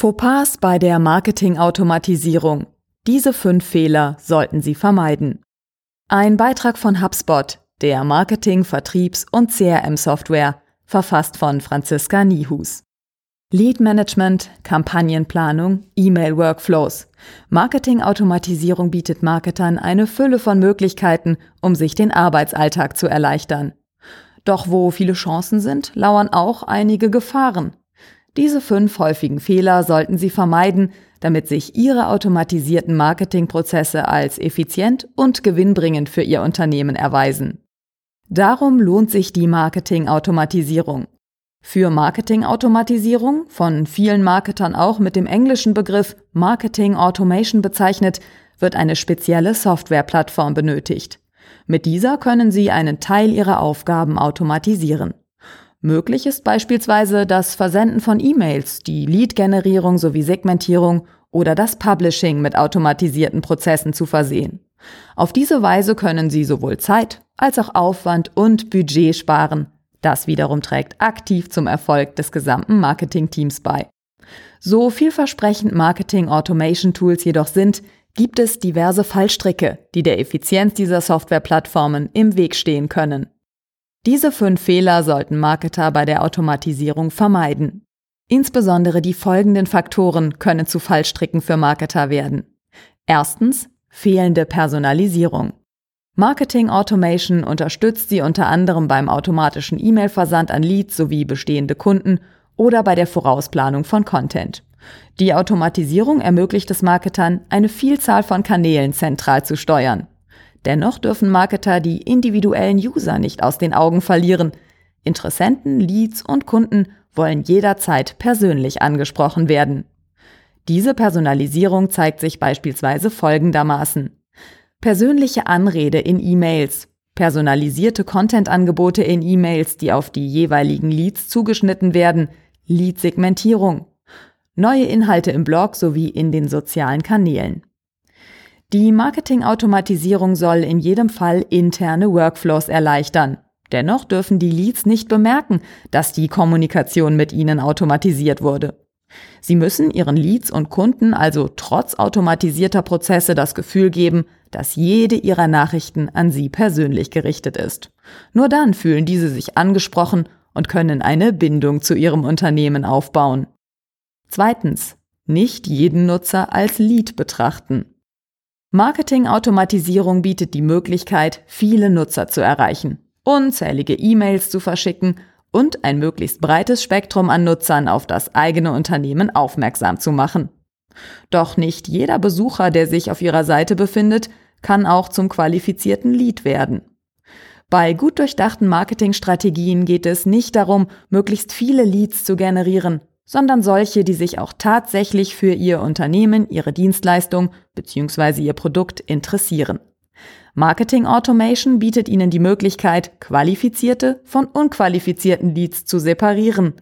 Fauxpas bei der Marketingautomatisierung. Diese fünf Fehler sollten Sie vermeiden. Ein Beitrag von HubSpot, der Marketing-, Vertriebs- und CRM-Software, verfasst von Franziska Niehus. Lead Management, Kampagnenplanung, E-Mail-Workflows. Marketingautomatisierung bietet Marketern eine Fülle von Möglichkeiten, um sich den Arbeitsalltag zu erleichtern. Doch wo viele Chancen sind, lauern auch einige Gefahren. Diese fünf häufigen Fehler sollten Sie vermeiden, damit sich Ihre automatisierten Marketingprozesse als effizient und gewinnbringend für Ihr Unternehmen erweisen. Darum lohnt sich die Marketingautomatisierung. Für Marketingautomatisierung, von vielen Marketern auch mit dem englischen Begriff Marketing Automation bezeichnet, wird eine spezielle Softwareplattform benötigt. Mit dieser können Sie einen Teil Ihrer Aufgaben automatisieren. Möglich ist beispielsweise das Versenden von E-Mails, die Lead-Generierung sowie Segmentierung oder das Publishing mit automatisierten Prozessen zu versehen. Auf diese Weise können Sie sowohl Zeit als auch Aufwand und Budget sparen. Das wiederum trägt aktiv zum Erfolg des gesamten Marketingteams bei. So vielversprechend Marketing Automation Tools jedoch sind, gibt es diverse Fallstricke, die der Effizienz dieser Softwareplattformen im Weg stehen können. Diese fünf Fehler sollten Marketer bei der Automatisierung vermeiden. Insbesondere die folgenden Faktoren können zu Fallstricken für Marketer werden. Erstens fehlende Personalisierung. Marketing Automation unterstützt sie unter anderem beim automatischen E-Mail-Versand an Leads sowie bestehende Kunden oder bei der Vorausplanung von Content. Die Automatisierung ermöglicht es Marketern, eine Vielzahl von Kanälen zentral zu steuern. Dennoch dürfen Marketer die individuellen User nicht aus den Augen verlieren. Interessenten, Leads und Kunden wollen jederzeit persönlich angesprochen werden. Diese Personalisierung zeigt sich beispielsweise folgendermaßen. Persönliche Anrede in E-Mails, personalisierte Content-Angebote in E-Mails, die auf die jeweiligen Leads zugeschnitten werden, Lead-Segmentierung, neue Inhalte im Blog sowie in den sozialen Kanälen. Die Marketingautomatisierung soll in jedem Fall interne Workflows erleichtern. Dennoch dürfen die Leads nicht bemerken, dass die Kommunikation mit ihnen automatisiert wurde. Sie müssen ihren Leads und Kunden also trotz automatisierter Prozesse das Gefühl geben, dass jede ihrer Nachrichten an sie persönlich gerichtet ist. Nur dann fühlen diese sich angesprochen und können eine Bindung zu ihrem Unternehmen aufbauen. Zweitens, nicht jeden Nutzer als Lead betrachten. Marketingautomatisierung bietet die Möglichkeit, viele Nutzer zu erreichen, unzählige E-Mails zu verschicken und ein möglichst breites Spektrum an Nutzern auf das eigene Unternehmen aufmerksam zu machen. Doch nicht jeder Besucher, der sich auf Ihrer Seite befindet, kann auch zum qualifizierten Lead werden. Bei gut durchdachten Marketingstrategien geht es nicht darum, möglichst viele Leads zu generieren, sondern solche, die sich auch tatsächlich für Ihr Unternehmen, Ihre Dienstleistung bzw. Ihr Produkt interessieren. Marketing Automation bietet Ihnen die Möglichkeit, qualifizierte von unqualifizierten Leads zu separieren.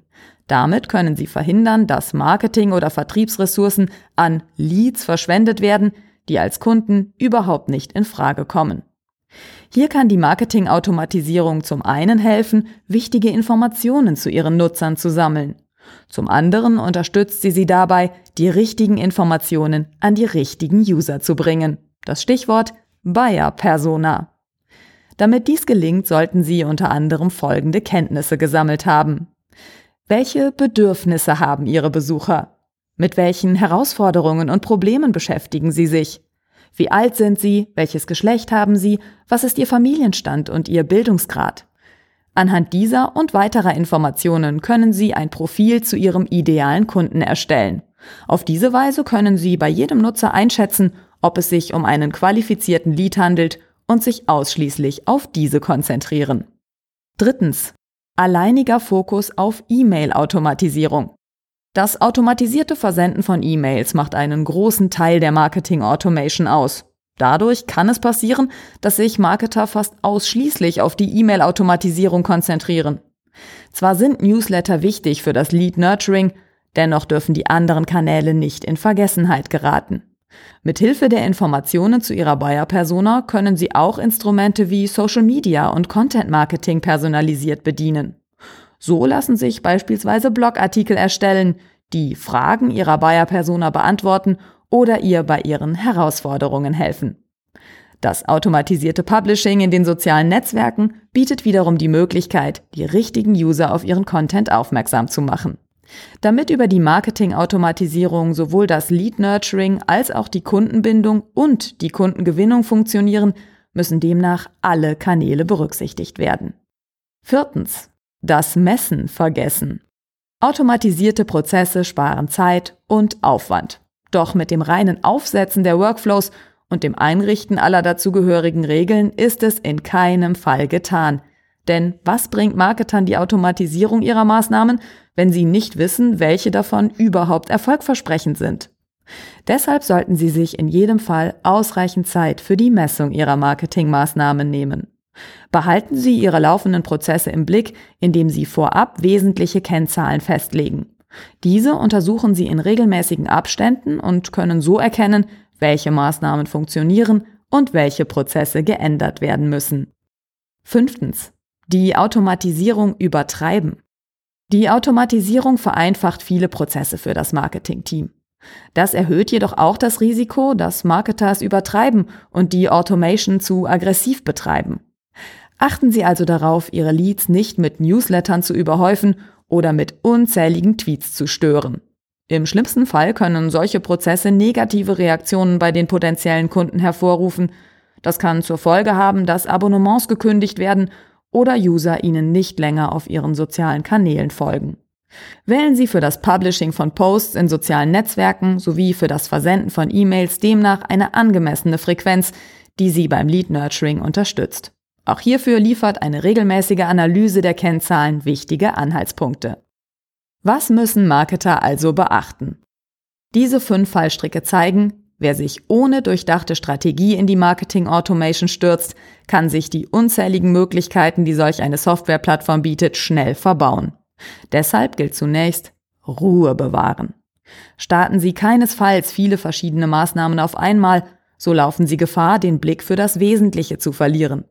Damit können Sie verhindern, dass Marketing- oder Vertriebsressourcen an Leads verschwendet werden, die als Kunden überhaupt nicht in Frage kommen. Hier kann die Marketing-Automatisierung zum einen helfen, wichtige Informationen zu ihren Nutzern zu sammeln. Zum anderen unterstützt sie sie dabei, die richtigen Informationen an die richtigen User zu bringen. Das Stichwort Buyer Persona. Damit dies gelingt, sollten Sie unter anderem folgende Kenntnisse gesammelt haben. Welche Bedürfnisse haben Ihre Besucher? Mit welchen Herausforderungen und Problemen beschäftigen Sie sich? Wie alt sind Sie? Welches Geschlecht haben Sie? Was ist Ihr Familienstand und Ihr Bildungsgrad? Anhand dieser und weiterer Informationen können Sie ein Profil zu Ihrem idealen Kunden erstellen. Auf diese Weise können Sie bei jedem Nutzer einschätzen, ob es sich um einen qualifizierten Lead handelt und sich ausschließlich auf diese konzentrieren. Drittens. Alleiniger Fokus auf E-Mail-Automatisierung. Das automatisierte Versenden von E-Mails macht einen großen Teil der Marketing Automation aus. Dadurch kann es passieren, dass sich Marketer fast ausschließlich auf die E-Mail-Automatisierung konzentrieren. Zwar sind Newsletter wichtig für das Lead Nurturing, dennoch dürfen die anderen Kanäle nicht in Vergessenheit geraten. Mithilfe der Informationen zu ihrer Buyer-Persona können sie auch Instrumente wie Social Media und Content Marketing personalisiert bedienen. So lassen sich beispielsweise Blogartikel erstellen, die Fragen ihrer Buyer-Persona beantworten oder ihr bei ihren Herausforderungen helfen. Das automatisierte Publishing in den sozialen Netzwerken bietet wiederum die Möglichkeit, die richtigen User auf ihren Content aufmerksam zu machen. Damit über die Marketing-Automatisierung sowohl das Lead-Nurturing als auch die Kundenbindung und die Kundengewinnung funktionieren, müssen demnach alle Kanäle berücksichtigt werden. Viertens. Das Messen vergessen. Automatisierte Prozesse sparen Zeit und Aufwand. Doch mit dem reinen Aufsetzen der Workflows und dem Einrichten aller dazugehörigen Regeln ist es in keinem Fall getan. Denn was bringt Marketern die Automatisierung ihrer Maßnahmen, wenn sie nicht wissen, welche davon überhaupt erfolgversprechend sind? Deshalb sollten Sie sich in jedem Fall ausreichend Zeit für die Messung Ihrer Marketingmaßnahmen nehmen. Behalten Sie Ihre laufenden Prozesse im Blick, indem Sie vorab wesentliche Kennzahlen festlegen. Diese untersuchen Sie in regelmäßigen Abständen und können so erkennen, welche Maßnahmen funktionieren und welche Prozesse geändert werden müssen. Fünftens. Die Automatisierung übertreiben. Die Automatisierung vereinfacht viele Prozesse für das Marketingteam. Das erhöht jedoch auch das Risiko, dass Marketers übertreiben und die Automation zu aggressiv betreiben. Achten Sie also darauf, Ihre Leads nicht mit Newslettern zu überhäufen oder mit unzähligen Tweets zu stören. Im schlimmsten Fall können solche Prozesse negative Reaktionen bei den potenziellen Kunden hervorrufen. Das kann zur Folge haben, dass Abonnements gekündigt werden oder User Ihnen nicht länger auf Ihren sozialen Kanälen folgen. Wählen Sie für das Publishing von Posts in sozialen Netzwerken sowie für das Versenden von E-Mails demnach eine angemessene Frequenz, die Sie beim Lead Nurturing unterstützt. Auch hierfür liefert eine regelmäßige Analyse der Kennzahlen wichtige Anhaltspunkte. Was müssen Marketer also beachten? Diese fünf Fallstricke zeigen, wer sich ohne durchdachte Strategie in die Marketing Automation stürzt, kann sich die unzähligen Möglichkeiten, die solch eine Softwareplattform bietet, schnell verbauen. Deshalb gilt zunächst Ruhe bewahren. Starten Sie keinesfalls viele verschiedene Maßnahmen auf einmal, so laufen Sie Gefahr, den Blick für das Wesentliche zu verlieren.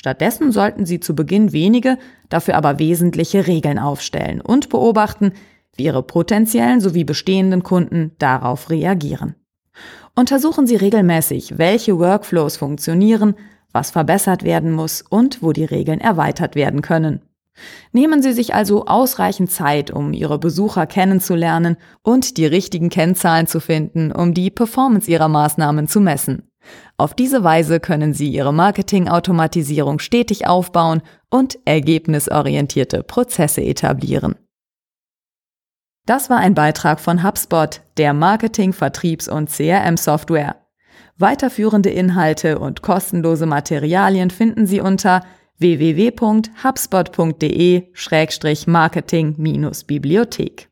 Stattdessen sollten Sie zu Beginn wenige, dafür aber wesentliche Regeln aufstellen und beobachten, wie Ihre potenziellen sowie bestehenden Kunden darauf reagieren. Untersuchen Sie regelmäßig, welche Workflows funktionieren, was verbessert werden muss und wo die Regeln erweitert werden können. Nehmen Sie sich also ausreichend Zeit, um Ihre Besucher kennenzulernen und die richtigen Kennzahlen zu finden, um die Performance Ihrer Maßnahmen zu messen. Auf diese Weise können Sie Ihre Marketing-Automatisierung stetig aufbauen und ergebnisorientierte Prozesse etablieren. Das war ein Beitrag von HubSpot, der Marketing-, Vertriebs- und CRM-Software. Weiterführende Inhalte und kostenlose Materialien finden Sie unter www.hubspot.de-marketing-bibliothek.